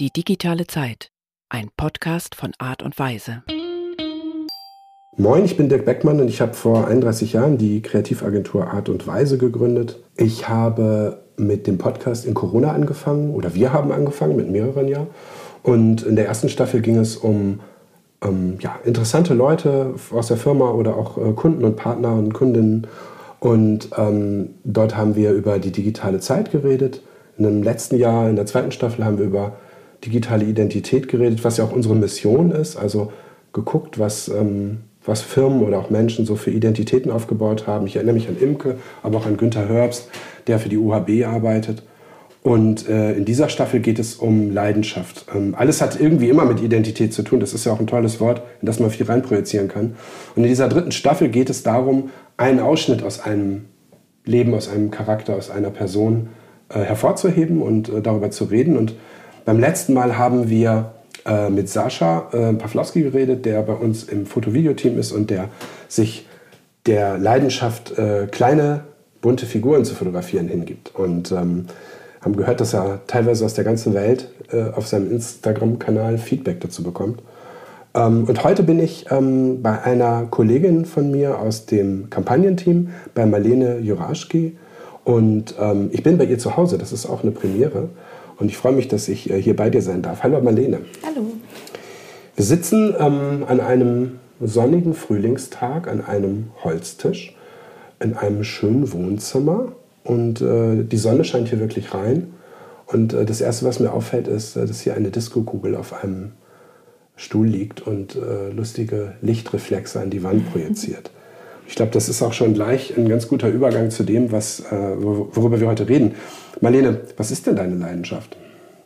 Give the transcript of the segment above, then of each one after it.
Die digitale Zeit. Ein Podcast von Art und Weise. Moin, ich bin Dirk Beckmann und ich habe vor 31 Jahren die Kreativagentur Art und Weise gegründet. Ich habe mit dem Podcast in Corona angefangen oder wir haben angefangen mit mehreren Jahren. Und in der ersten Staffel ging es um ähm, ja, interessante Leute aus der Firma oder auch äh, Kunden und Partner und Kundinnen. Und ähm, dort haben wir über die digitale Zeit geredet. In dem letzten Jahr, in der zweiten Staffel, haben wir über digitale Identität geredet, was ja auch unsere Mission ist. Also geguckt, was, ähm, was Firmen oder auch Menschen so für Identitäten aufgebaut haben. Ich erinnere mich an Imke, aber auch an Günter Herbst, der für die UHB arbeitet. Und äh, in dieser Staffel geht es um Leidenschaft. Ähm, alles hat irgendwie immer mit Identität zu tun. Das ist ja auch ein tolles Wort, in das man viel reinprojizieren kann. Und in dieser dritten Staffel geht es darum, einen Ausschnitt aus einem Leben, aus einem Charakter, aus einer Person äh, hervorzuheben und äh, darüber zu reden. Und beim letzten Mal haben wir äh, mit Sascha äh, Pawlowski geredet, der bei uns im Foto-Video-Team ist und der sich der Leidenschaft, äh, kleine bunte Figuren zu fotografieren hingibt. Und ähm, haben gehört, dass er teilweise aus der ganzen Welt äh, auf seinem Instagram-Kanal Feedback dazu bekommt. Ähm, und heute bin ich ähm, bei einer Kollegin von mir aus dem Kampagnenteam, bei Marlene Juraschki. Und ähm, ich bin bei ihr zu Hause, das ist auch eine Premiere. Und ich freue mich, dass ich äh, hier bei dir sein darf. Hallo Marlene. Hallo. Wir sitzen ähm, an einem sonnigen Frühlingstag an einem Holztisch in einem schönen Wohnzimmer und äh, die Sonne scheint hier wirklich rein. Und äh, das Erste, was mir auffällt, ist, äh, dass hier eine Disco-Kugel auf einem Stuhl liegt und äh, lustige Lichtreflexe an die Wand projiziert. Ich glaube, das ist auch schon gleich ein ganz guter Übergang zu dem, was, äh, worüber wir heute reden. Marlene, was ist denn deine Leidenschaft?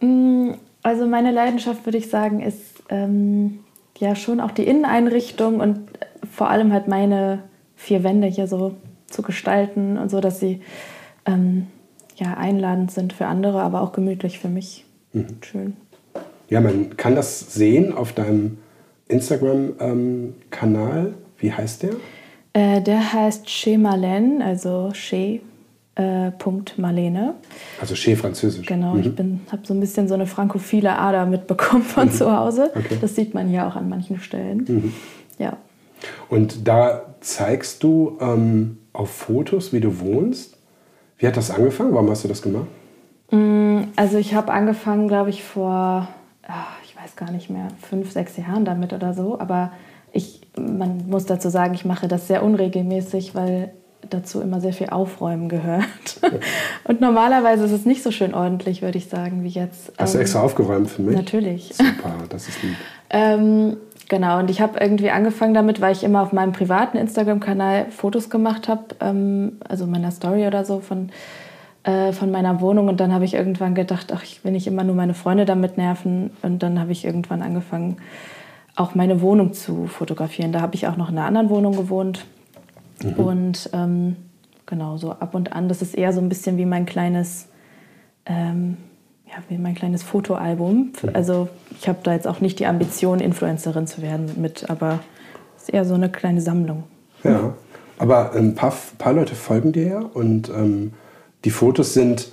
Mm, also meine Leidenschaft, würde ich sagen, ist ähm, ja schon auch die Inneneinrichtung und vor allem halt meine vier Wände hier so zu gestalten und so, dass sie ähm, ja, einladend sind für andere, aber auch gemütlich für mich. Mhm. Schön. Ja, man kann das sehen auf deinem Instagram-Kanal. Ähm, Wie heißt der? Äh, der heißt Chez Marlene, also Chez äh, Punkt Marlene. Also Chez französisch. Genau, mhm. ich habe so ein bisschen so eine frankophile Ader mitbekommen von mhm. zu Hause. Okay. Das sieht man hier auch an manchen Stellen. Mhm. Ja. Und da zeigst du ähm, auf Fotos, wie du wohnst. Wie hat das angefangen? Warum hast du das gemacht? Mm, also ich habe angefangen, glaube ich, vor, ich weiß gar nicht mehr, fünf, sechs Jahren damit oder so. Aber ich, man muss dazu sagen, ich mache das sehr unregelmäßig, weil dazu immer sehr viel Aufräumen gehört. Und normalerweise ist es nicht so schön ordentlich, würde ich sagen, wie jetzt. Hast du extra ähm, aufgeräumt für mich? Natürlich. Super, das ist lieb. ähm, genau, und ich habe irgendwie angefangen damit, weil ich immer auf meinem privaten Instagram-Kanal Fotos gemacht habe, ähm, also meiner Story oder so von, äh, von meiner Wohnung. Und dann habe ich irgendwann gedacht, ach, ich will nicht immer nur meine Freunde damit nerven. Und dann habe ich irgendwann angefangen, auch meine Wohnung zu fotografieren. Da habe ich auch noch in einer anderen Wohnung gewohnt. Mhm. Und ähm, genau, so ab und an, das ist eher so ein bisschen wie mein kleines, ähm, ja, wie mein kleines Fotoalbum. Mhm. Also ich habe da jetzt auch nicht die Ambition, Influencerin zu werden mit, aber es ist eher so eine kleine Sammlung. Ja, aber ein paar, paar Leute folgen dir ja und ähm, die Fotos sind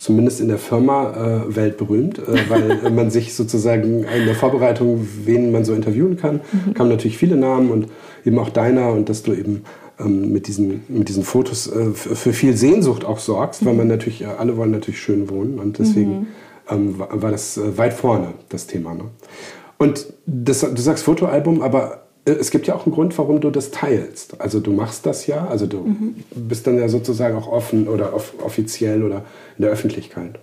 zumindest in der Firma äh, weltberühmt, äh, weil man sich sozusagen in der Vorbereitung, wen man so interviewen kann, mhm. kamen natürlich viele Namen und eben auch deiner und dass du eben ähm, mit, diesen, mit diesen Fotos äh, für viel Sehnsucht auch sorgst, weil man mhm. natürlich, äh, alle wollen natürlich schön wohnen und deswegen mhm. ähm, war, war, das äh, weit vorne, das Thema. Ne? Und das, du sagst Fotoalbum, aber es gibt ja auch einen Grund, warum du das teilst. Also du machst das ja, also du mhm. bist dann ja sozusagen auch offen oder off offiziell oder in der Öffentlichkeit.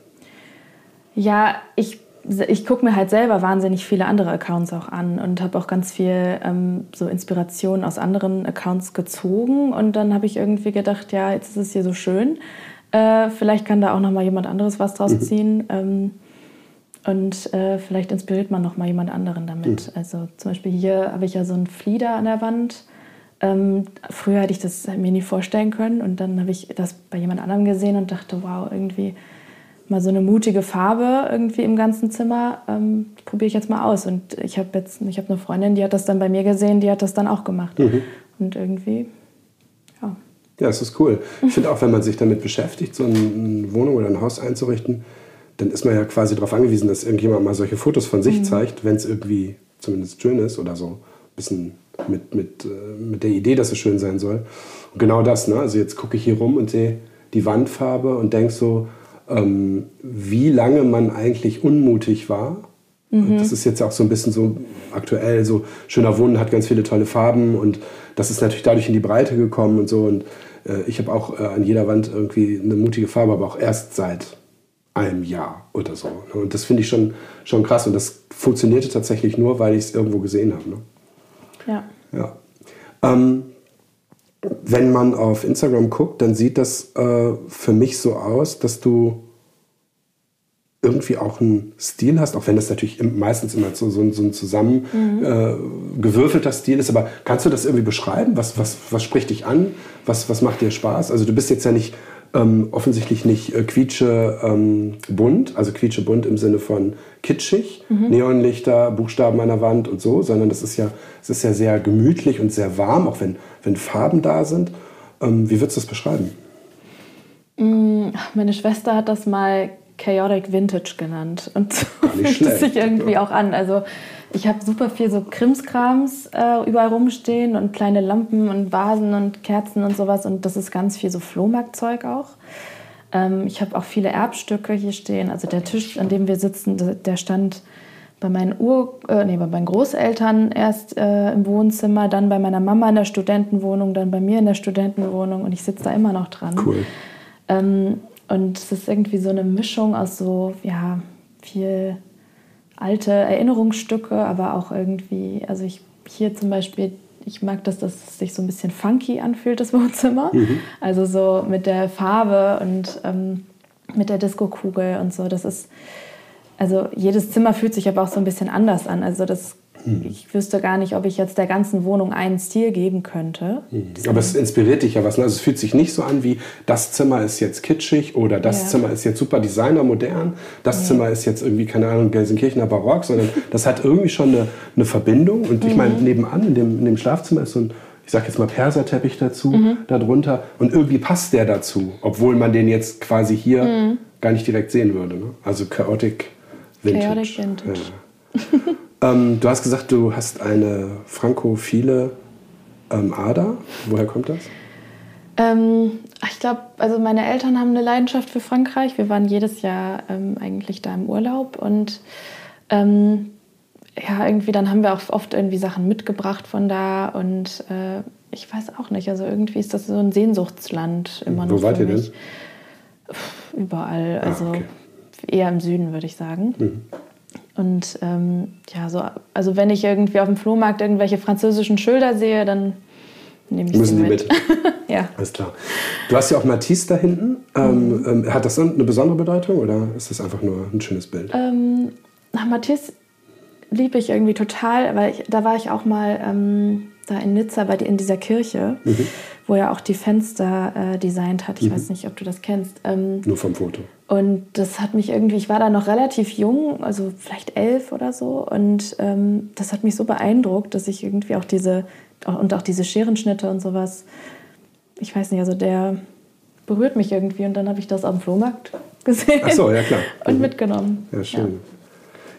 Ja, ich ich gucke mir halt selber wahnsinnig viele andere Accounts auch an und habe auch ganz viel ähm, so Inspiration aus anderen Accounts gezogen. Und dann habe ich irgendwie gedacht, ja, jetzt ist es hier so schön. Äh, vielleicht kann da auch noch mal jemand anderes was draus mhm. ziehen. Ähm, und äh, vielleicht inspiriert man noch mal jemand anderen damit. Mhm. Also zum Beispiel hier habe ich ja so einen Flieder an der Wand. Ähm, früher hätte ich das mir nie vorstellen können. Und dann habe ich das bei jemand anderem gesehen und dachte, wow, irgendwie mal so eine mutige Farbe irgendwie im ganzen Zimmer, ähm, probiere ich jetzt mal aus. Und ich habe jetzt, ich habe eine Freundin, die hat das dann bei mir gesehen, die hat das dann auch gemacht. Mhm. Und irgendwie, ja. Ja, es ist cool. Ich finde auch, wenn man sich damit beschäftigt, so eine Wohnung oder ein Haus einzurichten, dann ist man ja quasi darauf angewiesen, dass irgendjemand mal solche Fotos von sich Mhm. zeigt, wenn es irgendwie zumindest schön ist oder so. Ein bisschen mit, mit, äh, mit der Idee, dass es schön sein soll. Und genau das, ne? Also jetzt gucke ich hier rum und sehe die Wandfarbe und denke so, ähm, wie lange man eigentlich unmutig war. Und das ist jetzt auch so ein bisschen so aktuell, so schöner Wohnen hat ganz viele tolle Farben und das ist natürlich dadurch in die Breite gekommen und so. Und äh, ich habe auch äh, an jeder Wand irgendwie eine mutige Farbe, aber auch erst seit einem Jahr oder so. Ne? Und das finde ich schon, schon krass. Und das funktionierte tatsächlich nur, weil ich es irgendwo gesehen habe. Ne? Ja. Ja. Ähm, wenn man auf Instagram guckt, dann sieht das äh, für mich so aus, dass du irgendwie auch einen Stil hast, auch wenn das natürlich meistens immer so, so, ein- so ein zusammen äh, gewürfelter Stil ist. Aber kannst du das irgendwie beschreiben? Was, was, was spricht dich an? Was, was macht dir Spaß? Also du bist jetzt ja nicht ähm, offensichtlich nicht äh, quietsche ähm, bunt, also quietsche bunt im Sinne von kitschig, Neonlichter, Buchstaben an der Wand und so, sondern das ist ja, es ist ja sehr gemütlich und sehr warm, auch wenn, wenn Farben da sind. Ähm, wie würdest du das beschreiben? Meine Schwester hat das mal Chaotic Vintage genannt. Und so fühlt es sich irgendwie ja. auch an. Also ich habe super viel so Krimskrams äh, überall rumstehen und kleine Lampen und Vasen und Kerzen und sowas. Und das ist ganz viel so Flohmarktzeug auch. Ähm, ich habe auch viele Erbstücke hier stehen. Also der Tisch, an dem wir sitzen, der- stand bei meinen Ur, äh, nee, bei meinen Großeltern erst äh, im Wohnzimmer, dann bei meiner Mama in der Studentenwohnung, dann bei mir in der Studentenwohnung und ich sitze da immer noch dran. Cool. Ähm, und es ist irgendwie so eine Mischung aus so, ja, viel alte Erinnerungsstücke, aber auch irgendwie, also ich hier zum Beispiel, ich mag das, dass es sich so ein bisschen funky anfühlt, das Wohnzimmer. Also so mit der Farbe und ähm, mit der Diskokugel und so. Das ist, also jedes Zimmer fühlt sich aber auch so ein bisschen anders an. Also das, ich wüsste gar nicht, ob ich jetzt der ganzen Wohnung einen Stil geben könnte. Aber es inspiriert dich ja was. Ne? Also es fühlt sich nicht so an wie, das Zimmer ist jetzt kitschig oder das Ja. Zimmer ist jetzt super Designer modern, das Zimmer ist jetzt irgendwie, keine Ahnung, Gelsenkirchener Barock, sondern das hat irgendwie schon eine, eine Verbindung. Und ich meine, nebenan in dem, in dem Schlafzimmer ist so ein, ich sag jetzt mal Perserteppich dazu, darunter. Und irgendwie passt der dazu, obwohl man den jetzt quasi hier gar nicht direkt sehen würde. Ne? Also Chaotic Vintage. Chaotic Vintage. Ja. ähm, du hast gesagt, du hast eine frankophile ähm, Ader. Woher kommt das? Ähm, ich glaube, also meine Eltern haben eine Leidenschaft für Frankreich. Wir waren jedes Jahr ähm, eigentlich da im Urlaub und ähm, ja, irgendwie dann haben wir auch oft irgendwie Sachen mitgebracht von da und äh, ich weiß auch nicht, also irgendwie ist das so ein Sehnsuchtsland immer noch Wo wart für ihr denn? Überall, also okay. eher im Süden, würde ich sagen. Und ähm, ja, so, also wenn ich irgendwie auf dem Flohmarkt irgendwelche französischen Schilder sehe, dann nehme ich Müssen sie die mit. mit? ja. Alles klar. Du hast ja auch Matisse da hinten. Ähm, ähm, hat das eine besondere Bedeutung oder ist das einfach nur ein schönes Bild? Ähm, nach Matisse liebe ich irgendwie total, weil ich, da war ich auch mal ähm, da in Nizza bei, die- in dieser Kirche, wo er auch die Fenster äh, designt hat. Ich weiß nicht, ob du das kennst. Ähm, Nur vom Foto. Und das hat mich irgendwie, ich war da noch relativ jung, also vielleicht elf oder so. Und ähm, das hat mich so beeindruckt, dass ich irgendwie auch diese, und auch diese Scherenschnitte und sowas, ich weiß nicht, also der berührt mich irgendwie. Und dann habe ich das dem Flohmarkt gesehen Ach so, ja klar. und Mhm. mitgenommen. Ja, schön.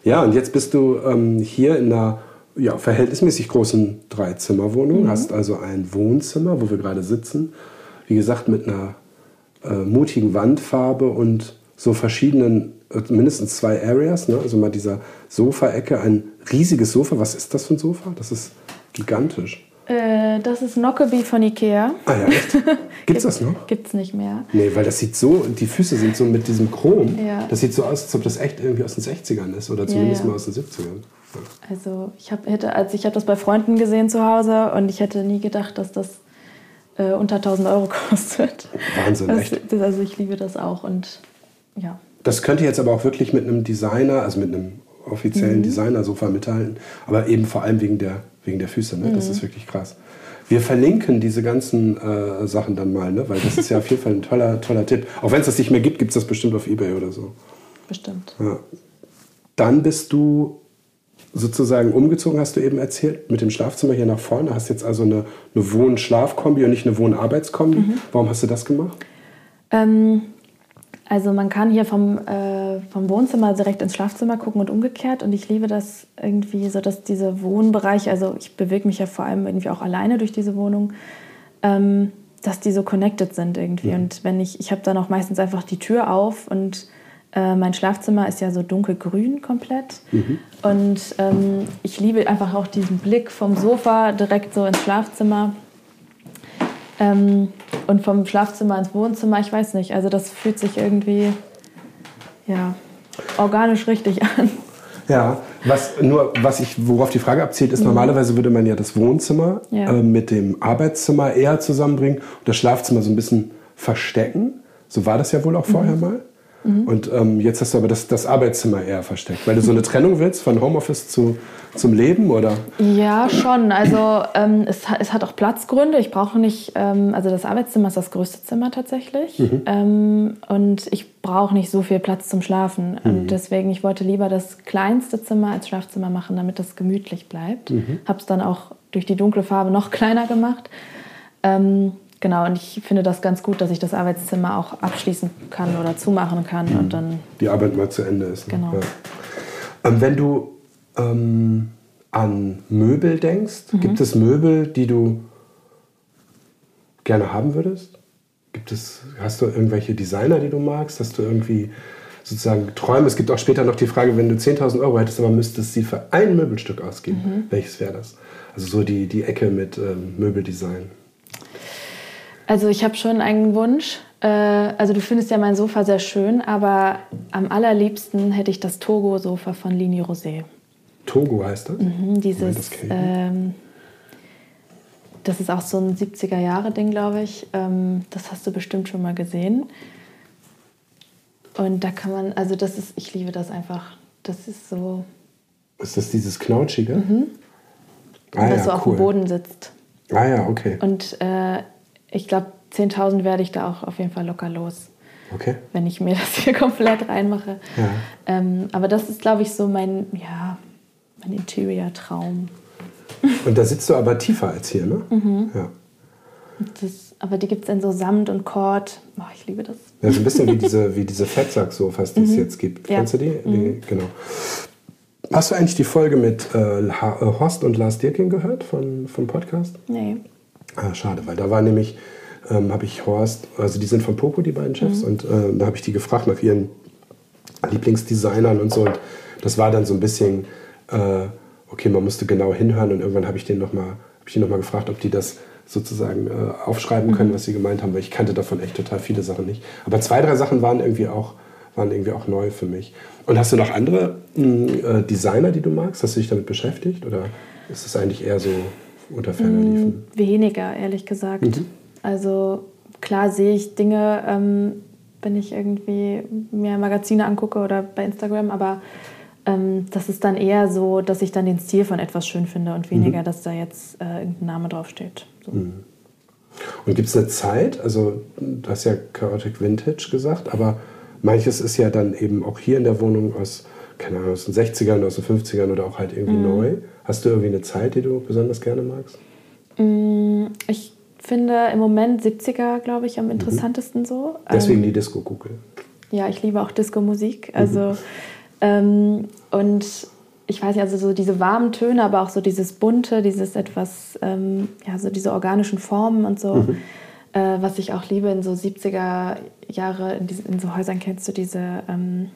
Ja, und jetzt bist du ähm, hier in einer ja, verhältnismäßig großen Dreizimmerwohnung, Mhm. hast also ein Wohnzimmer, wo wir gerade sitzen. Wie gesagt, mit einer äh, mutigen Wandfarbe und so verschiedenen, äh, mindestens zwei Areas. Ne? Also mal dieser Sofaecke, ein riesiges Sofa. Was ist das für ein Sofa? Das ist gigantisch. Äh, das ist Nockeby von Ikea. Ah ja, echt? Gibt's das noch? Gibt's nicht mehr. Nee, weil das sieht so, die Füße sind so mit diesem Chrom. Ja. Das sieht so aus, als ob das echt irgendwie aus den 60ern ist oder zumindest ja. mal aus den 70ern. Ja. Also ich hab, hätte, als ich habe das bei Freunden gesehen zu Hause und ich hätte nie gedacht, dass das äh, unter 1000 Euro kostet. Wahnsinn, Das, echt. das, also ich liebe das auch und ja. Das könnte jetzt aber auch wirklich mit einem Designer, also mit einem offiziellen Designer-Sofa mithalten, aber eben vor allem wegen der, wegen der Füße. Ne? Das ist wirklich krass. Wir verlinken diese ganzen äh, Sachen dann mal, ne? weil das ist ja auf jeden Fall ein toller, toller Tipp. Auch wenn es das nicht mehr gibt, gibt es das bestimmt auf Ebay oder so. Bestimmt. Ja. Dann bist du sozusagen umgezogen, hast du eben erzählt, mit dem Schlafzimmer hier nach vorne. Hast jetzt also eine, eine Wohn-Schlaf-Kombi und nicht eine Wohn-Arbeitskombi. Warum hast du das gemacht? Ähm, also man kann hier vom, äh, vom Wohnzimmer direkt ins Schlafzimmer gucken und umgekehrt. Und ich liebe das irgendwie so, dass diese Wohnbereiche, also ich bewege mich ja vor allem irgendwie auch alleine durch diese Wohnung, ähm, dass die so connected sind irgendwie. Mhm. Und wenn ich, ich habe dann auch meistens einfach die Tür auf und äh, mein Schlafzimmer ist ja so dunkelgrün komplett. Mhm. Und ähm, ich liebe einfach auch diesen Blick vom Sofa direkt so ins Schlafzimmer. Ähm, und vom Schlafzimmer ins Wohnzimmer, ich weiß nicht. Also das fühlt sich irgendwie ja, organisch richtig an. Ja, was nur, was ich, worauf die Frage abzielt, ist, mhm. normalerweise würde man ja das Wohnzimmer ja. Äh, mit dem Arbeitszimmer eher zusammenbringen und das Schlafzimmer so ein bisschen verstecken. So war das ja wohl auch vorher mhm. mal. Mhm. Und ähm, jetzt hast du aber das, das Arbeitszimmer eher versteckt, weil du so eine Trennung willst von Homeoffice zu, zum Leben, oder? Ja, schon. Also ähm, es, es, hat auch Platzgründe. Ich brauche nicht, ähm, also das Arbeitszimmer ist das größte Zimmer tatsächlich. Mhm. Ähm, und ich brauche nicht so viel Platz zum Schlafen. Mhm. Und deswegen, ich wollte lieber das kleinste Zimmer als Schlafzimmer machen, damit das gemütlich bleibt. Mhm. Habe es dann auch durch die dunkle Farbe noch kleiner gemacht. Ähm, Genau, und ich finde das ganz gut, dass ich das Arbeitszimmer auch abschließen kann oder zumachen kann mhm. und dann. Die Arbeit mal zu Ende ist. Ne? Genau. Ja. Ähm, wenn du ähm, an Möbel denkst, mhm. gibt es Möbel, die du gerne haben würdest? Gibt es, hast du irgendwelche Designer, die du magst? Hast du irgendwie sozusagen Träume? Es gibt auch später noch die Frage, wenn du 10.000 Euro hättest, aber müsstest sie für ein Möbelstück ausgeben. Mhm. Welches wäre das? Also so die, die Ecke mit ähm, Möbeldesign. Also ich habe schon einen Wunsch. Äh, also du findest ja mein Sofa sehr schön, aber am allerliebsten hätte ich das Togo-Sofa von Lini Rosé. Togo heißt das? Mhm, dieses, das, ähm, das ist auch so ein 70er-Jahre-Ding, glaube ich. Ähm, das hast du bestimmt schon mal gesehen. Und da kann man, also das ist, ich liebe das einfach. Das ist so. Ist das dieses Knautschige? Mhm. Ah, das ja, so auf dem Boden sitzt. Ah ja, okay. Und äh, ich glaube, 10.000 werde ich da auch auf jeden Fall locker los. Okay. Wenn ich mir das hier komplett reinmache. Ja. Ähm, aber das ist, glaube ich, so mein, ja, mein Interior-Traum. Und da sitzt du aber tiefer als hier, ne? Mhm. Ja. Das, aber die gibt es in so Samt und Kord. Oh, ich liebe das. Ja, so ein bisschen wie diese, wie diese Fettsack-Sofas, die es mhm. jetzt gibt. Ja. Kennst du die? Mhm. die? Genau. Hast du eigentlich die Folge mit äh, äh Horst und Lars Dirking gehört von, vom Podcast? Nee. Ah, schade, weil da war nämlich, ähm, habe ich Horst, also die sind von Poco, die beiden Chefs, mhm. und äh, da habe ich die gefragt nach ihren Lieblingsdesignern und so. Und das war dann so ein bisschen, äh, okay, man musste genau hinhören und irgendwann habe ich den nochmal hab noch gefragt, ob die das sozusagen äh, aufschreiben können, mhm. was sie gemeint haben, weil ich kannte davon echt total viele Sachen nicht. Aber zwei, drei Sachen waren irgendwie auch, waren irgendwie auch neu für mich. Und hast du noch andere mh, hm, äh, Designer, die du magst? Hast du dich damit beschäftigt? Oder ist es eigentlich eher so unter ferner liefen? Mm, weniger, ehrlich gesagt. Mhm. Also klar sehe ich Dinge, ähm, wenn ich irgendwie mir Magazine angucke oder bei Instagram, aber ähm, das ist dann eher so, dass ich dann den Stil von etwas schön finde und weniger, mhm. dass da jetzt äh, irgendein Name draufsteht. So. Mhm. Und gibt es eine Zeit, also du hast ja Chaotic Vintage gesagt, aber manches ist ja dann eben auch hier in der Wohnung aus, keine Ahnung, aus den 60ern, aus den 50ern oder auch halt irgendwie mhm. neu. Hast du irgendwie eine Zeit, die du besonders gerne magst? Mm, ich finde im Moment 70er, glaube ich, am mhm. interessantesten mhm. so. Deswegen ähm, die Disco-Kugel. Ja, ich liebe auch Disco-Musik. Also, mhm. ähm, und ich weiß nicht, also so diese warmen Töne, aber auch so dieses bunte, dieses etwas, ähm, ja, so diese organischen Formen und so. Mhm. Äh, was ich auch liebe in so 70er Jahre, in, diese, in so Häusern kennst du diese ähm,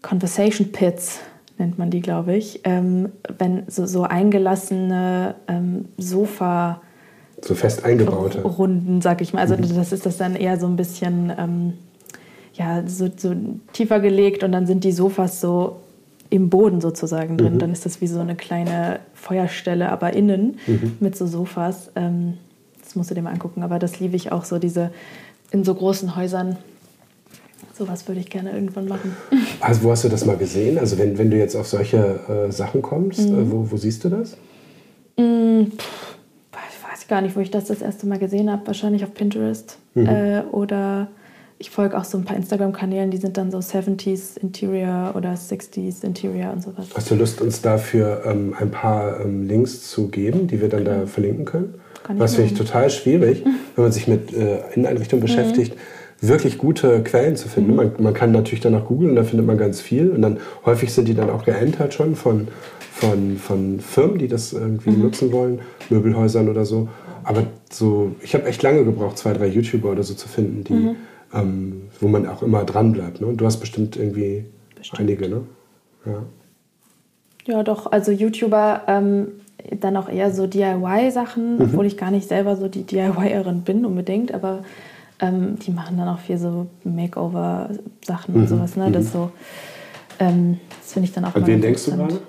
Conversation Pits nennt man die, glaube ich, ähm, wenn so, so eingelassene ähm, Sofa so fest eingebaute Runden, sag ich mal. Also mhm. das ist das dann eher so ein bisschen ähm, ja so, so, tiefer gelegt und dann sind die Sofas so im Boden sozusagen drin. Mhm. Dann ist das wie so eine kleine Feuerstelle, aber innen mhm. mit so Sofas. Ähm, das musst du dir mal angucken. Aber das liebe ich auch so diese in so großen Häusern Sowas würde ich gerne irgendwann machen. Also wo hast du das mal gesehen? Also wenn, wenn du jetzt auf solche äh, Sachen kommst, mhm. äh, wo, wo siehst du das? Mhm, ich weiß gar nicht, wo ich das das erste Mal gesehen habe. Wahrscheinlich auf Pinterest. Mhm. Äh, oder ich folge auch so ein paar Instagram-Kanälen, die sind dann so 70s Interior oder 60s Interior und sowas. Hast du Lust, uns dafür ähm, ein paar ähm, Links zu geben, die wir dann da verlinken können? Kann Was finde ich total schwierig, wenn man sich mit äh, Inneneinrichtungen beschäftigt, wirklich gute Quellen zu finden. Mhm. Man, man, kann natürlich danach googeln und da findet man ganz viel. Und dann häufig sind die dann auch geentert schon von, von, von Firmen, die das irgendwie mhm. nutzen wollen, Möbelhäusern oder so. Aber so, ich habe echt lange gebraucht, zwei, drei YouTuber oder so zu finden, die, mhm. ähm, wo man auch immer dran bleibt. Ne? Du hast bestimmt irgendwie bestimmt. einige, ne? Ja. Ja, doch, also YouTuber ähm, dann auch eher so DIY-Sachen, mhm. obwohl ich gar nicht selber so die DIYerin bin unbedingt, aber ähm, die machen dann auch viel so Makeover-Sachen mhm. und sowas. Ne? Das, mhm. so, ähm, das finde ich dann auch An wen denkst du gerade?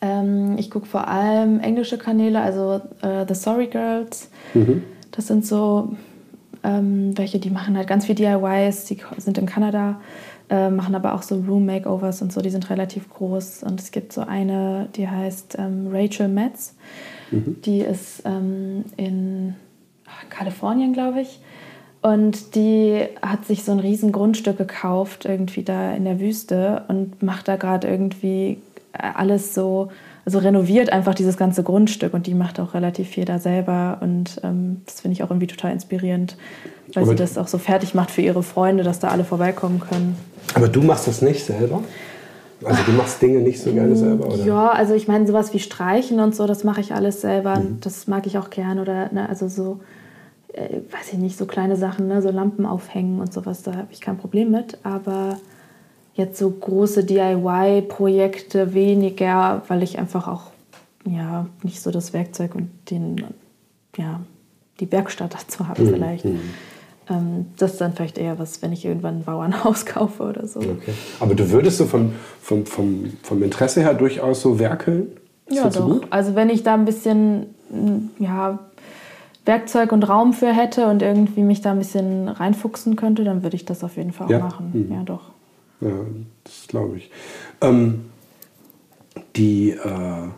Ähm, ich gucke vor allem englische Kanäle, also äh, The Sorry Girls. Mhm. Das sind so ähm, welche, die machen halt ganz viel DIYs, die sind in Kanada äh, machen aber auch so Room Makeovers und so, die sind relativ groß. Und es gibt so eine, die heißt ähm, Rachel Metz. Mhm. Die ist ähm, in Kalifornien, glaube ich. Und die hat sich so ein riesen Grundstück gekauft, irgendwie da in der Wüste und macht da gerade irgendwie äh, alles so, also renoviert einfach dieses ganze Grundstück und die macht auch relativ viel da selber und ähm, das finde ich auch irgendwie total inspirierend, weil Aber sie das auch so fertig macht für ihre Freunde, dass da alle vorbeikommen können. Aber du machst das nicht selber? Also du machst Dinge nicht so gerne selber, oder? Ja, also ich meine sowas wie Streichen und so, das mache ich alles selber. Mhm. Das mag ich auch gern. Oder ne, also so, äh, weiß ich nicht, so kleine Sachen, ne, so Lampen aufhängen und sowas, da habe ich kein Problem mit. Aber jetzt so große DIY-Projekte weniger, weil ich einfach auch ja, nicht so das Werkzeug und den, ja, die Werkstatt dazu habe mhm. vielleicht. Mhm. Ähm, das ist dann vielleicht eher was, wenn ich irgendwann ein Bauernhaus kaufe oder so. Okay. Aber du würdest so vom, vom, vom, vom Interesse her durchaus so werkeln? Das ja, doch. Also wenn ich da ein bisschen ja, Werkzeug und Raum für hätte und irgendwie mich da ein bisschen reinfuchsen könnte, dann würde ich das auf jeden Fall auch ja? machen. Mhm. Ja, doch. Ja, das glaube ich. Ähm, die, äh,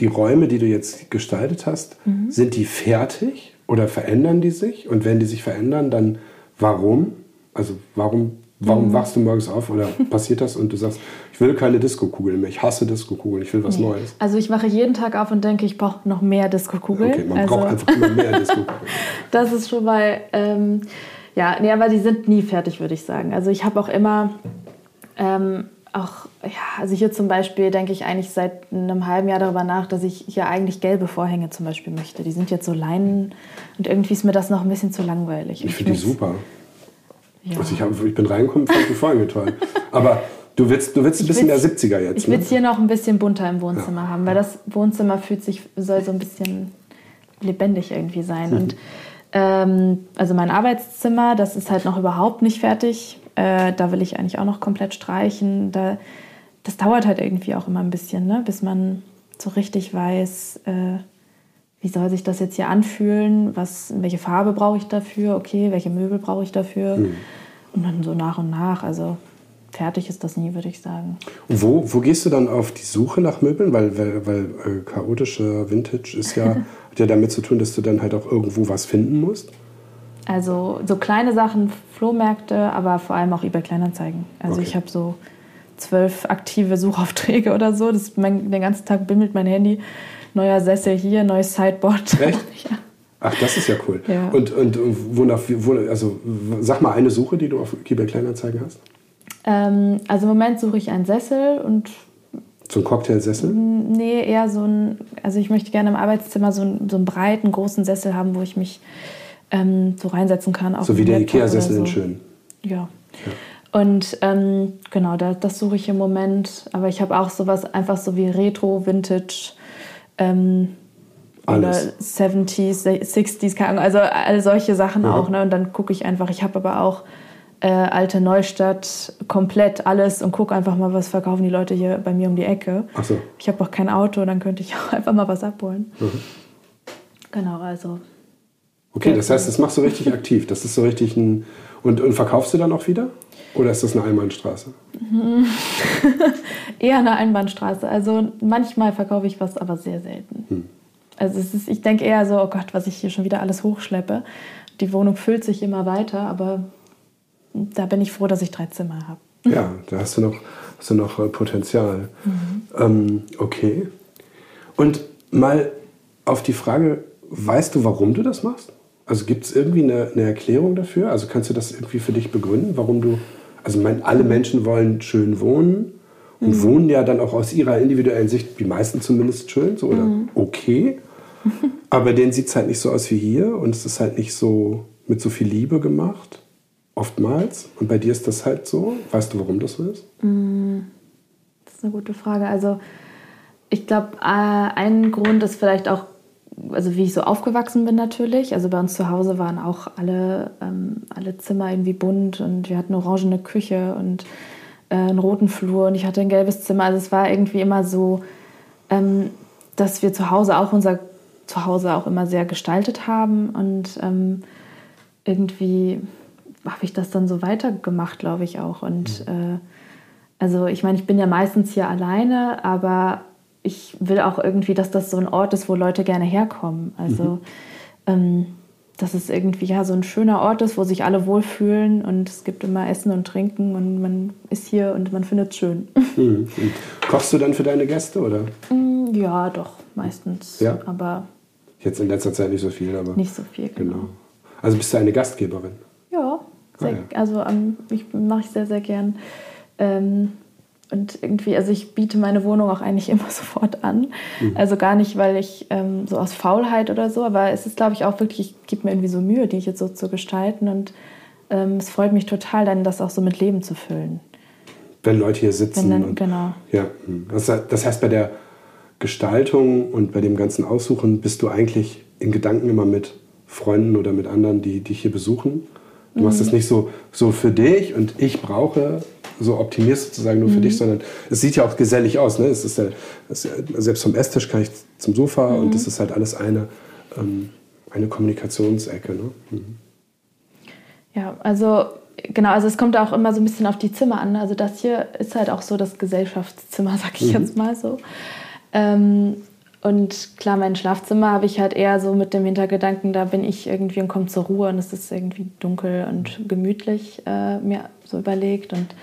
die Räume, die du jetzt gestaltet hast, mhm. sind die fertig? Oder verändern die sich? Und wenn die sich verändern, dann warum? Also warum, warum mhm. wachst du morgens auf oder passiert das und du sagst, ich will keine Disco-Kugeln mehr, ich hasse Disco-Kugeln, ich will was nee. Neues? Also ich wache jeden Tag auf und denke, ich brauche noch mehr Disco-Kugeln. Okay, man also, braucht einfach immer mehr Disco-Kugeln. das ist schon mal, ähm, ja, nee, aber die sind nie fertig, würde ich sagen. Also ich habe auch immer... Ähm, auch, ja, also hier zum Beispiel denke ich eigentlich seit einem halben Jahr darüber nach, dass ich hier eigentlich gelbe Vorhänge zum Beispiel möchte. Die sind jetzt so Leinen und irgendwie ist mir das noch ein bisschen zu langweilig. Ich finde die super. Ja. Also ich, hab, ich bin reingekommen, fand die Vorhänge toll. Aber du willst, du willst ein bisschen der 70er jetzt. Ich will es ne? hier noch ein bisschen bunter im Wohnzimmer ja. haben, weil das Wohnzimmer fühlt sich, soll so ein bisschen lebendig irgendwie sein. Mhm. Und ähm, also mein Arbeitszimmer, das ist halt noch überhaupt nicht fertig äh, da will ich eigentlich auch noch komplett streichen. Da, das dauert halt irgendwie auch immer ein bisschen, ne? bis man so richtig weiß, äh, wie soll sich das jetzt hier anfühlen, was, welche Farbe brauche ich dafür, okay, welche Möbel brauche ich dafür. Mhm. Und dann so nach und nach. Also fertig ist das nie, würde ich sagen. Und wo, wo gehst du dann auf die Suche nach Möbeln? Weil, weil, weil äh, chaotische Vintage ist ja, hat ja damit zu tun, dass du dann halt auch irgendwo was finden musst. Also so kleine Sachen, Flohmärkte, aber vor allem auch eBay Kleinanzeigen. Also okay. ich habe so zwölf aktive Suchaufträge oder so. Das mein, den ganzen Tag bimmelt mein Handy. Neuer Sessel hier, neues Sideboard. Echt? ja. Ach, das ist ja cool. Ja. Und, und wonach, wo, also sag mal eine Suche, die du auf eBay Kleinanzeigen hast. Ähm, also im Moment suche ich einen Sessel und so ein Cocktailsessel? Nee, eher so ein, also ich möchte gerne im Arbeitszimmer so, einen, so einen breiten, großen Sessel haben, wo ich mich ähm, so reinsetzen kann. so wie der Ikea-Sessel so. in schön. Ja. ja. Und ähm, genau, da, das suche ich im Moment. Aber ich habe auch sowas einfach so wie Retro, Vintage, ähm, oder 70s, 60s, keine Ahnung, also all solche Sachen ja. auch. Ne? Und dann gucke ich einfach, ich habe aber auch äh, alte Neustadt komplett alles und gucke einfach mal, was verkaufen die Leute hier bei mir um die Ecke. Ach so. Ich habe auch kein Auto, dann könnte ich auch einfach mal was abholen. Mhm. Genau, also Okay, das heißt, das machst du richtig aktiv. Das ist so richtig ein. Und, und verkaufst du dann auch wieder? Oder ist das eine Einbahnstraße? Eher eine Einbahnstraße. Also manchmal verkaufe ich was, aber sehr selten. Hm. Also es ist, ich denke eher so, oh Gott, was ich hier schon wieder alles hochschleppe. Die Wohnung füllt sich immer weiter, aber da bin ich froh, dass ich drei Zimmer habe. Ja, da hast du noch, hast du noch äh, Potenzial. Mhm. Ähm, okay. Und mal auf die Frage, weißt du, warum du das machst? Also gibt es irgendwie eine, eine, Erklärung dafür? Also kannst du das irgendwie für dich begründen, warum du, also mein, alle Menschen wollen schön wohnen und mhm. wohnen ja dann auch aus ihrer individuellen Sicht, die meisten zumindest schön, so oder mhm. okay. Aber denen sieht es halt nicht so aus wie hier und es ist halt nicht so mit so viel Liebe gemacht, oftmals. Und bei dir ist das halt so. Weißt du, warum das so ist? Mhm. Das ist eine gute Frage. Also ich glaube, äh, ein Grund ist vielleicht auch also wie ich so aufgewachsen bin natürlich. Also bei uns zu Hause waren auch alle, ähm, alle Zimmer irgendwie bunt und wir hatten orangene Küche und äh, einen roten Flur und ich hatte ein gelbes Zimmer. Also es war irgendwie immer so, ähm, dass wir zu Hause auch unser Zuhause auch immer sehr gestaltet haben und ähm, irgendwie habe ich das dann so weitergemacht, glaube ich auch. Und mhm. äh, also ich meine, ich bin ja meistens hier alleine, aber ich will auch irgendwie, dass das so ein Ort ist, wo Leute gerne herkommen. Also, mhm. ähm, dass es irgendwie ja so ein schöner Ort ist, wo sich alle wohlfühlen und es gibt immer Essen und Trinken und man ist hier und man findet es schön. Mhm. Kochst du dann für deine Gäste oder? Mm, ja, doch, meistens. Ja. Aber jetzt in letzter Zeit nicht so viel, aber nicht so viel, genau. genau. Also bist du eine Gastgeberin? Sehr, also ähm, ich mache ich sehr sehr gern. Ähm, und irgendwie, also ich biete meine Wohnung auch eigentlich immer sofort an. Mhm. Also gar nicht, weil ich ähm, so aus Faulheit oder so, aber es ist, glaube ich, auch wirklich, ich gebe mir irgendwie so Mühe, die ich jetzt so zu gestalten. Und ähm, es freut mich total, dann das auch so mit Leben zu füllen. Wenn Leute hier sitzen. Dann, und, genau. Ja, hm. das heißt, bei der Gestaltung und bei dem ganzen Aussuchen bist du eigentlich in Gedanken immer mit Freunden oder mit anderen, die dich hier besuchen. Du machst es mhm. nicht so, so für dich und ich brauche so optimierst sozusagen nur mhm. für dich, sondern es sieht ja auch gesellig aus. Ne? Es ist ja, es selbst vom Esstisch kann ich zum Sofa mhm. und das ist halt alles eine, ähm, eine Kommunikationsecke. Ne? Mhm. Ja, also genau, also es kommt auch immer so ein bisschen auf die Zimmer an. Also das hier ist halt auch so das Gesellschaftszimmer, sag ich mhm. jetzt mal so. Ähm, und klar, mein Schlafzimmer habe ich halt eher so mit dem Hintergedanken, da bin ich irgendwie und komme zur Ruhe und es ist irgendwie dunkel und gemütlich äh, mir so überlegt. Und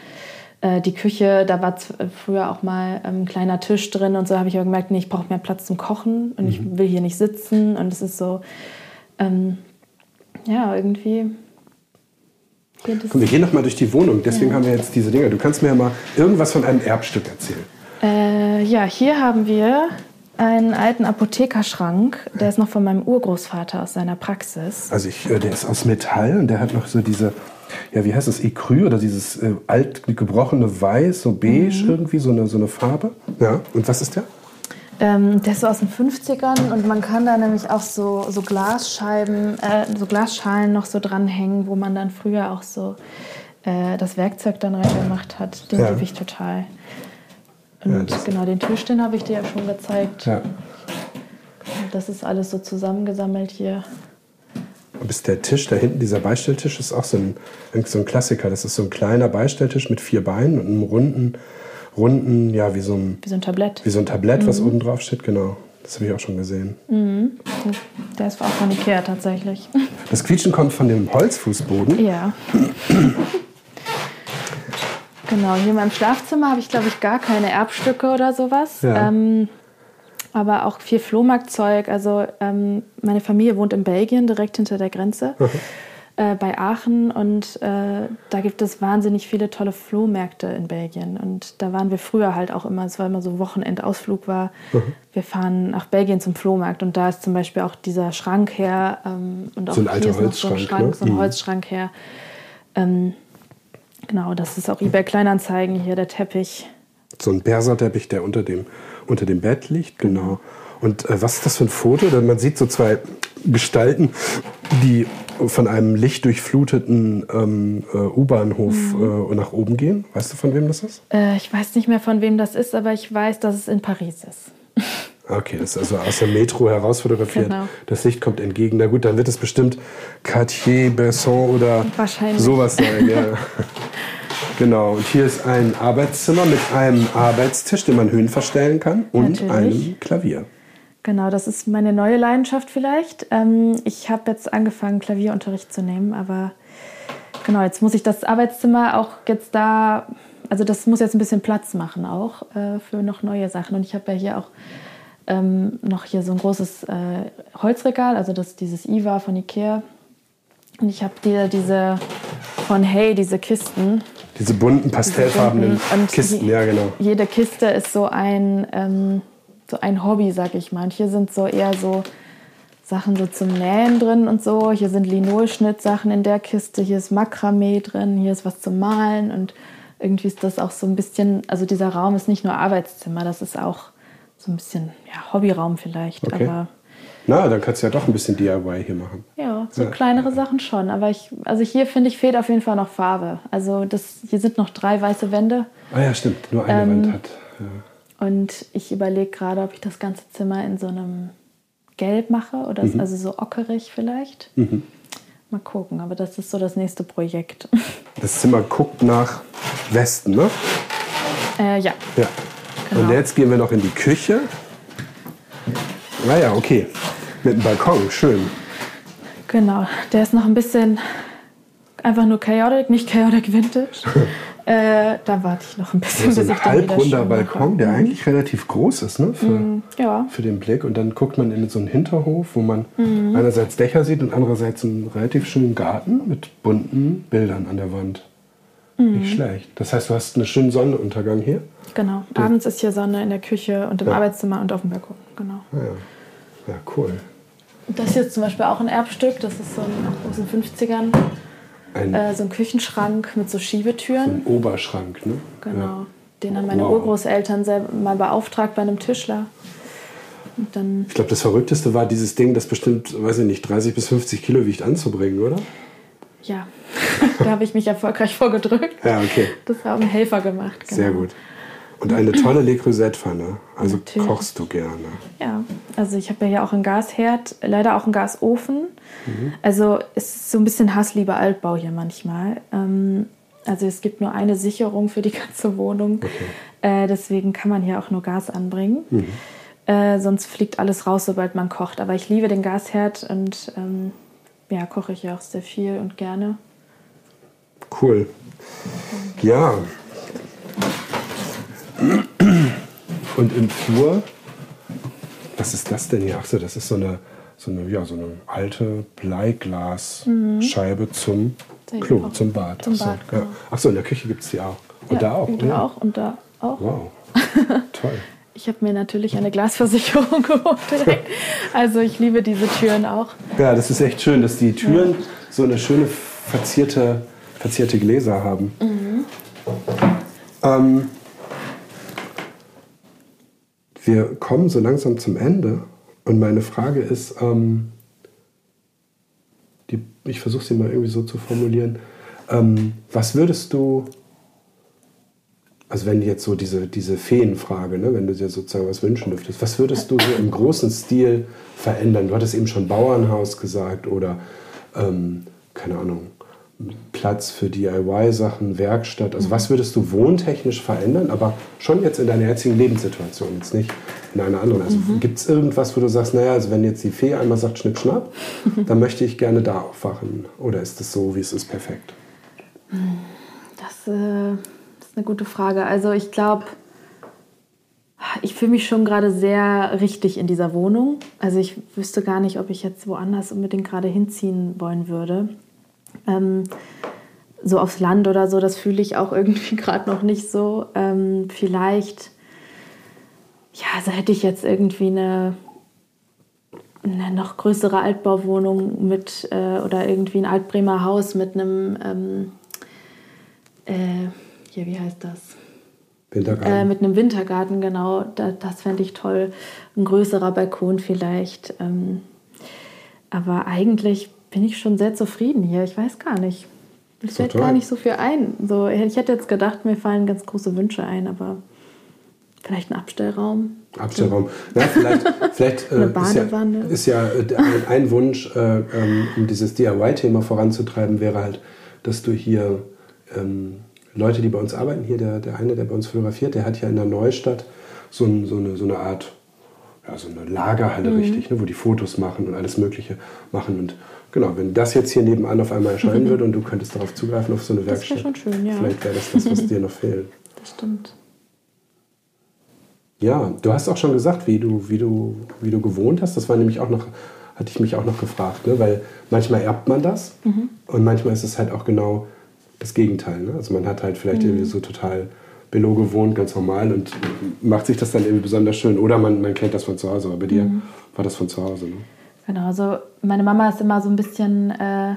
äh, die Küche, da war früher auch mal ein kleiner Tisch drin und so habe ich aber gemerkt, nee, ich brauche mehr Platz zum Kochen und mhm. ich will hier nicht sitzen und es ist so, ähm, ja, irgendwie. Komm, wir gehen noch mal durch die Wohnung, deswegen ja. haben wir jetzt diese Dinge. Du kannst mir ja mal irgendwas von einem Erbstück erzählen. Äh, ja, hier haben wir einen alten Apothekerschrank. Der ist noch von meinem Urgroßvater aus seiner Praxis. Also ich, äh, der ist aus Metall und der hat noch so diese, ja, wie heißt das, Ecru oder dieses äh, alt gebrochene Weiß, so beige mhm. irgendwie, so eine, so eine Farbe. Ja, und was ist der? Ähm, der ist so aus den 50ern und man kann da nämlich auch so, so Glasscheiben, äh, so Glasschalen noch so dranhängen, wo man dann früher auch so äh, das Werkzeug dann reingemacht hat. Den ja. liebe ich total. Und ja, genau, den Tisch, den habe ich dir ja schon gezeigt. Ja. Das ist alles so zusammengesammelt hier. Bis der Tisch, da hinten, dieser Beistelltisch, ist auch so ein, so ein Klassiker. Das ist so ein kleiner Beistelltisch mit vier Beinen und einem runden, runden, ja, wie so ein, wie so ein Tablett. Wie so ein Tablett, mhm. was oben drauf steht, genau. Das habe ich auch schon gesehen. Mhm. Der ist auch von Ikea tatsächlich. Das Quietschen kommt von dem Holzfußboden. Ja. Genau, hier in meinem Schlafzimmer habe ich, glaube ich, gar keine Erbstücke oder sowas. Ja. Ähm, aber auch viel Flohmarktzeug. Also ähm, meine Familie wohnt in Belgien, direkt hinter der Grenze, äh, bei Aachen. Und äh, da gibt es wahnsinnig viele tolle Flohmärkte in Belgien. Und da waren wir früher halt auch immer, es war immer so Wochenendausflug war. Wir fahren nach Belgien zum Flohmarkt und da ist zum Beispiel auch dieser Schrank her. Ähm, und auch so ein alter hier ist noch so ein Schrank, ne? so ein mhm. Holzschrank her. Ähm, Genau, das ist auch eBay Kleinanzeigen hier, der Teppich. So ein Perserteppich, der unter dem, unter dem Bett liegt, genau. Und äh, was ist das für ein Foto? Man sieht so zwei Gestalten, die von einem lichtdurchfluteten ähm, äh, U-Bahnhof mhm. äh, nach oben gehen. Weißt du, von wem das ist? Äh, ich weiß nicht mehr, von wem das ist, aber ich weiß, dass es in Paris ist. Okay, das ist also aus der Metro heraus fotografiert. Genau. Das Licht kommt entgegen. Na gut, dann wird es bestimmt Cartier, Besson oder sowas sein. Ja. genau. Und hier ist ein Arbeitszimmer mit einem Arbeitstisch, den man Höhen verstellen kann und Natürlich. einem Klavier. Genau, das ist meine neue Leidenschaft vielleicht. Ähm, ich habe jetzt angefangen, Klavierunterricht zu nehmen, aber genau, jetzt muss ich das Arbeitszimmer auch jetzt da, also das muss jetzt ein bisschen Platz machen auch äh, für noch neue Sachen. Und ich habe ja hier auch ähm, noch hier so ein großes äh, Holzregal, also das, dieses IWA von Ikea. Und ich habe dir diese von Hey, diese Kisten. Diese bunten, pastellfarbenen Und Kisten, je- ja genau. Jede Kiste ist so ein, ähm, so ein Hobby, sag ich mal. Und hier sind so eher so Sachen so zum Nähen drin und so. Hier sind Linolschnittsachen in der Kiste. Hier ist Makramee drin. Hier ist was zum Malen. Und irgendwie ist das auch so ein bisschen, also dieser Raum ist nicht nur Arbeitszimmer, das ist auch so ein bisschen ja, Hobbyraum vielleicht. Okay. Aber Na, dann kannst du ja doch ein bisschen DIY hier machen. ja, so Ja. kleinere Sachen schon. Aber ich, also hier finde ich, fehlt auf jeden Fall noch Farbe. Also das, hier sind noch drei weiße Wände. Ah ja, stimmt. Nur eine Ähm, Wand hat. Ja. Und ich überlege gerade, ob ich das ganze Zimmer in so einem Gelb mache oder Mhm. also so ockerig vielleicht. Mal gucken, aber das ist so das nächste Projekt. Das Zimmer guckt nach Westen, ne? äh, ja, Ja. Genau. Und jetzt gehen wir noch in die Küche. Naja, okay. Mit dem Balkon, schön. genau. Der ist noch ein bisschen einfach nur chaotic, nicht chaotic vintage. äh, da warte ich noch ein bisschen, So bis ein halbrunder. Balkon, der eigentlich relativ groß ist, ne? Für, Ja, für den Blick. Und dann guckt man in so einen Hinterhof, wo man Mhm. einerseits Dächer sieht und andererseits einen relativ schönen Garten mit bunten Bildern an der Wand. Mhm. Nicht schlecht. Das heißt, du hast einen schönen Sonnenuntergang hier. genau. Abends ist hier Sonne in der Küche und im Ja. Arbeitszimmer und auf dem Balkon. Genau. Ah, ja. ja, cool. Das hier ist zum Beispiel auch ein Erbstück. Das ist so ein, aus den 50ern. Ein, Äh, so ein Küchenschrank mit so Schiebetüren. ein Oberschrank, ne? Genau. Ja. Den haben meine Wow. Urgroßeltern selber mal beauftragt bei einem Tischler. Und dann, Ich glaube, das Verrückteste war dieses Ding, das bestimmt, weiß ich nicht, 30 bis 50 Kilo wiegt anzubringen, oder? Ja, da habe ich mich erfolgreich vorgedrückt. Ja, okay. Das haben Helfer gemacht. Genau. Sehr gut. Und eine tolle Le Creuset-Pfanne. Also Natürlich. kochst du gerne. Ja, also ich habe ja hier auch einen Gasherd, leider auch einen Gasofen. Mhm. Also es ist so ein bisschen Hassliebe Altbau hier manchmal. Ähm, also es gibt nur eine Sicherung für die ganze Wohnung. Äh, deswegen kann man hier auch nur Gas anbringen. Mhm. Äh, sonst fliegt alles raus, sobald man kocht. Aber ich liebe den Gasherd und ähm, ja, koche ich ja auch sehr viel und gerne. Cool. Ja. Und im Flur, was ist das denn hier? Achso, das ist so eine, so eine, ja, so eine alte Bleiglasscheibe zum Sehe ich Klo, zum Bad. Zum Ach so, Bad, ja. genau. Achso, in der Küche gibt es die auch. Und ja, da auch. Und ja. da auch und da auch. Wow. Toll. Ich habe mir natürlich eine Glasversicherung geholt. direkt. Also ich liebe diese Türen auch. Ja, das ist echt schön, dass die Türen so eine schöne verzierte, verzierte Gläser haben. Ähm, wir kommen so langsam zum Ende und meine Frage ist, ähm, die, ich versuche sie mal irgendwie so zu formulieren, ähm, was würdest du, also wenn jetzt so diese, diese Feenfrage, ne, wenn du dir sozusagen was wünschen dürftest, was würdest du so im großen Stil verändern? Du hattest eben schon Bauernhaus gesagt oder, ähm, keine Ahnung, Platz für DIY-Sachen, Werkstatt. Also was würdest du wohntechnisch verändern, aber schon jetzt in deiner jetzigen Lebenssituation, jetzt nicht in einer anderen. Also gibt es irgendwas, wo du sagst, naja, also wenn jetzt die Fee einmal sagt Schnipp, Schnapp, dann möchte ich gerne da aufwachen. Oder ist es so, wie es ist, perfekt? Das äh, eine gute Frage. Also ich glaube, ich fühle mich schon gerade sehr richtig in dieser Wohnung. Also ich wüsste gar nicht, ob ich jetzt woanders unbedingt gerade hinziehen wollen würde. Ähm, so aufs Land oder so, das fühle ich auch irgendwie gerade noch nicht so. Ähm, vielleicht, ja, also hätte ich jetzt irgendwie eine, eine noch größere Altbauwohnung mit äh, oder irgendwie ein Altbremer Haus mit einem, ähm, äh, hier, wie heißt das? Wintergarten. Äh, mit einem Wintergarten, genau. Da, das fände ich toll. Ein größerer Balkon vielleicht. Ähm, aber eigentlich bin ich schon sehr zufrieden hier. Ich weiß gar nicht. Mir fällt gar nicht so viel ein. So, ich hätte jetzt gedacht, mir fallen ganz große Wünsche ein, aber vielleicht ein Abstellraum. Abstellraum. Ja, vielleicht vielleicht Eine äh, ist ja, Badewanne. ist ja äh, ein, ein Wunsch, äh, ähm, um dieses DIY-Thema voranzutreiben, wäre halt, dass du hier ähm, Leute, die bei uns arbeiten, hier der, der eine, der bei uns fotografiert, der hat ja in der Neustadt so, ein, so, eine, so eine Art, ja, so eine Lagerhalle Mhm. richtig, ne, wo die Fotos machen und alles Mögliche machen. Und genau, wenn das jetzt hier nebenan auf einmal erscheinen würde und du könntest darauf zugreifen auf so eine Das wär Werkstatt, schon schön, ja. vielleicht wäre das das, was dir noch fehlt. Das stimmt. Ja, du hast auch schon gesagt, wie du, wie du, wie du gewohnt hast. Das war nämlich auch noch hatte ich mich auch noch gefragt, ne? weil manchmal erbt man das mhm. und manchmal ist es halt auch genau das Gegenteil. Ne? Also man hat halt vielleicht mhm. irgendwie so total Below gewohnt, ganz normal und macht sich das dann irgendwie besonders schön. Oder man, man kennt das von zu Hause, aber bei dir mhm. war das von zu Hause. Ne? Genau, also meine Mama ist immer so ein bisschen äh,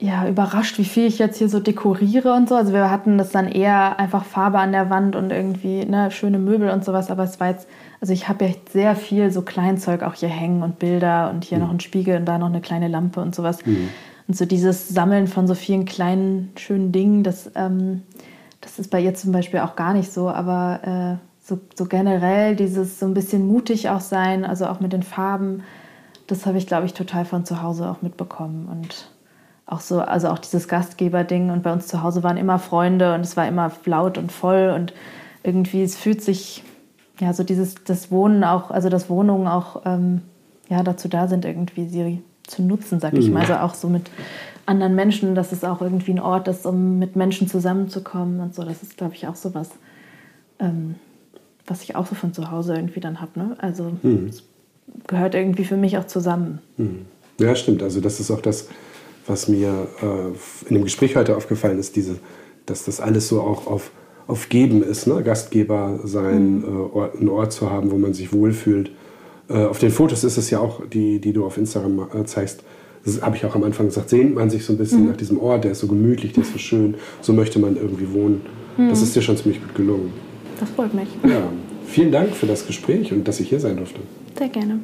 ja, überrascht, wie viel ich jetzt hier so dekoriere und so. Also wir hatten das dann eher einfach Farbe an der Wand und irgendwie ne, schöne Möbel und sowas, aber es war jetzt, also ich habe ja sehr viel so Kleinzeug auch hier hängen und Bilder und hier mhm. noch ein Spiegel und da noch eine kleine Lampe und sowas. Mhm. Und so dieses Sammeln von so vielen kleinen, schönen Dingen, das, ähm, das ist bei ihr zum Beispiel auch gar nicht so, aber äh, so, so generell dieses so ein bisschen mutig auch sein, also auch mit den Farben, das habe ich, glaube ich, total von zu Hause auch mitbekommen. Und auch so, also auch dieses Gastgeberding und bei uns zu Hause waren immer Freunde und es war immer laut und voll und irgendwie es fühlt sich ja so dieses das Wohnen auch, also dass Wohnungen auch ähm, ja dazu da sind irgendwie sie zu nutzen, sag ich mhm. mal, also auch so mit anderen Menschen, dass es auch irgendwie ein Ort ist, um mit Menschen zusammenzukommen und so. Das ist, glaube ich, auch so was, ähm, was ich auch so von zu Hause irgendwie dann habe. Ne? Also mhm. es gehört irgendwie für mich auch zusammen. Mhm. Ja, stimmt. Also das ist auch das, was mir äh, in dem Gespräch heute aufgefallen ist, diese, dass das alles so auch auf, auf Geben ist, ne? Gastgeber sein, mhm. äh, Ort, einen Ort zu haben, wo man sich wohlfühlt. Äh, auf den Fotos ist es ja auch, die, die du auf Instagram äh, zeigst, das habe ich auch am Anfang gesagt, sehnt man sich so ein bisschen mhm. nach diesem Ort, der ist so gemütlich, der ist so schön, so möchte man irgendwie wohnen. Mhm. Das ist dir schon ziemlich gut gelungen. Das freut mich. Ja, vielen Dank für das Gespräch und dass ich hier sein durfte. Sehr gerne.